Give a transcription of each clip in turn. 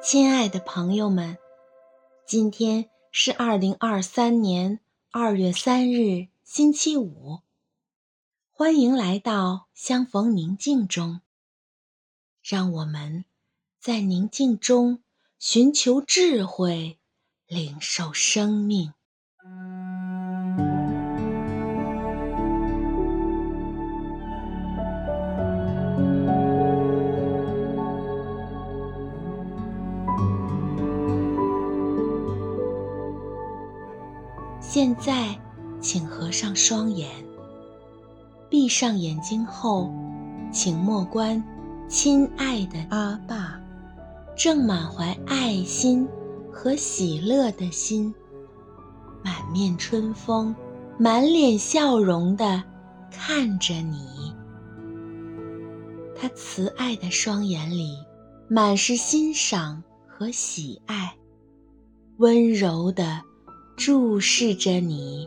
亲爱的朋友们，今天是二零二三年二月三日，星期五。欢迎来到相逢宁静中，让我们在宁静中寻求智慧，领受生命。双眼，闭上眼睛后，请默观亲爱的阿爸，正满怀爱心和喜乐的心，满面春风、满脸笑容的看着你。他慈爱的双眼里满是欣赏和喜爱，温柔的。注视着你。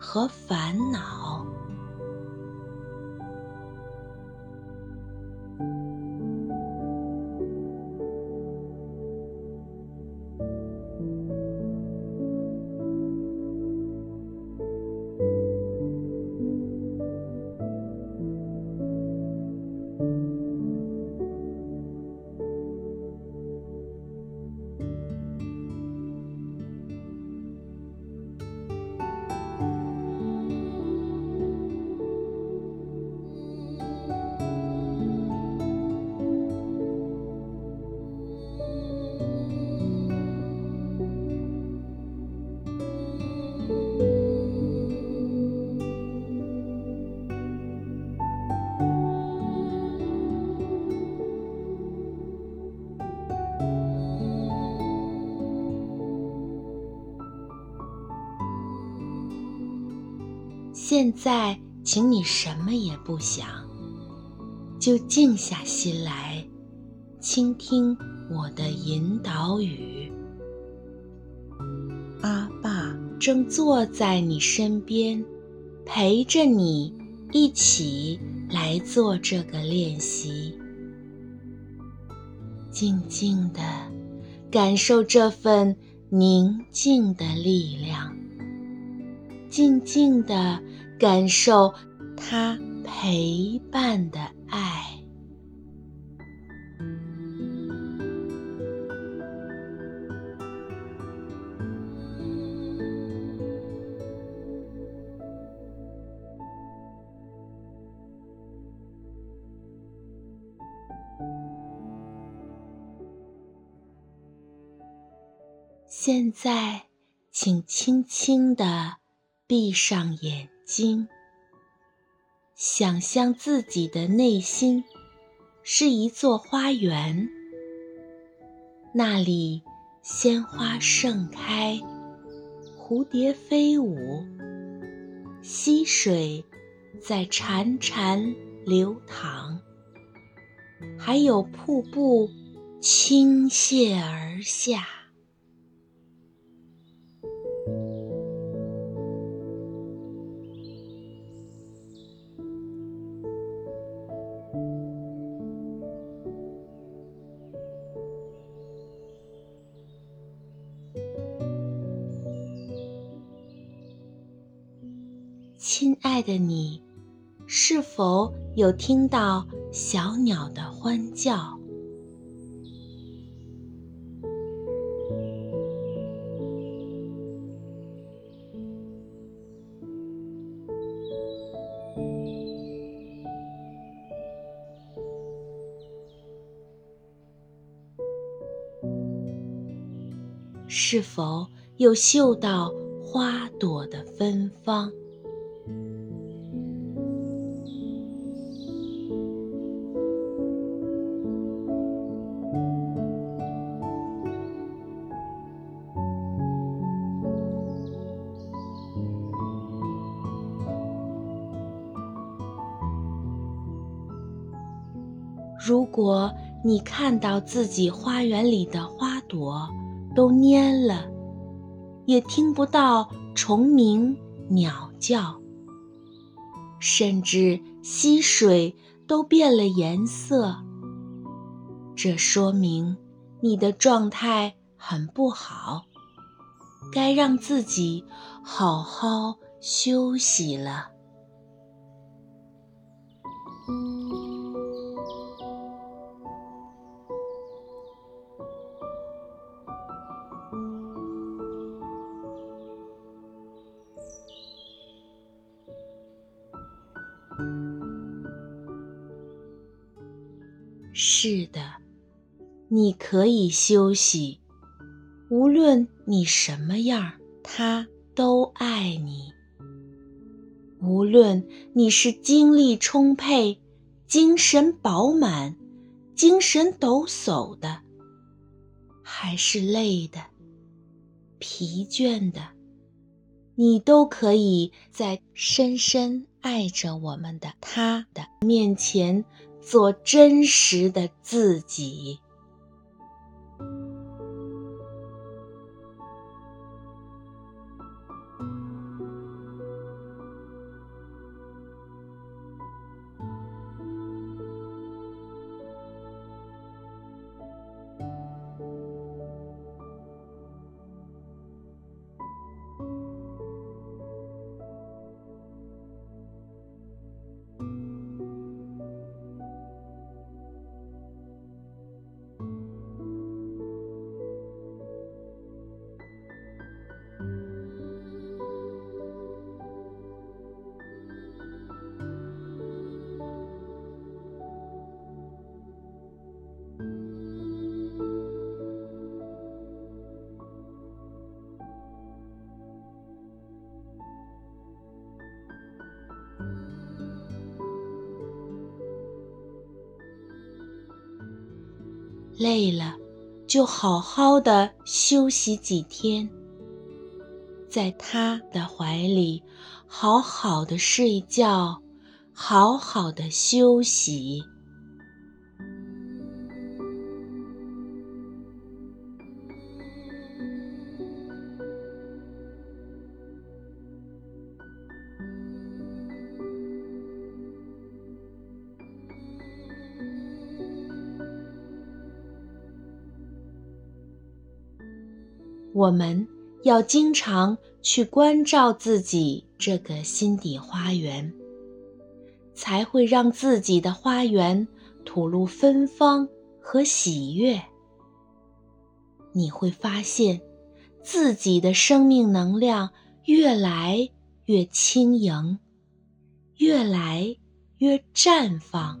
和烦恼。现在，请你什么也不想，就静下心来，倾听我的引导语。阿爸正坐在你身边，陪着你一起来做这个练习。静静的感受这份宁静的力量，静静的。感受他陪伴的爱。现在，请轻轻地闭上眼。心，想象自己的内心是一座花园，那里鲜花盛开，蝴蝶飞舞，溪水在潺潺流淌，还有瀑布倾泻而下。爱的你，是否有听到小鸟的欢叫？是否有嗅到花朵的芬芳？如果你看到自己花园里的花朵，都蔫了，也听不到虫鸣鸟叫，甚至溪水都变了颜色。这说明你的状态很不好，该让自己好好休息了。是的，你可以休息。无论你什么样，他都爱你。无论你是精力充沛、精神饱满、精神抖擞的，还是累的、疲倦的，你都可以在深深爱着我们的他的面前。做真实的自己。累了，就好好的休息几天，在他的怀里好好的睡觉，好好的休息。我们要经常去关照自己这个心底花园，才会让自己的花园吐露芬芳和喜悦。你会发现，自己的生命能量越来越轻盈，越来越绽放。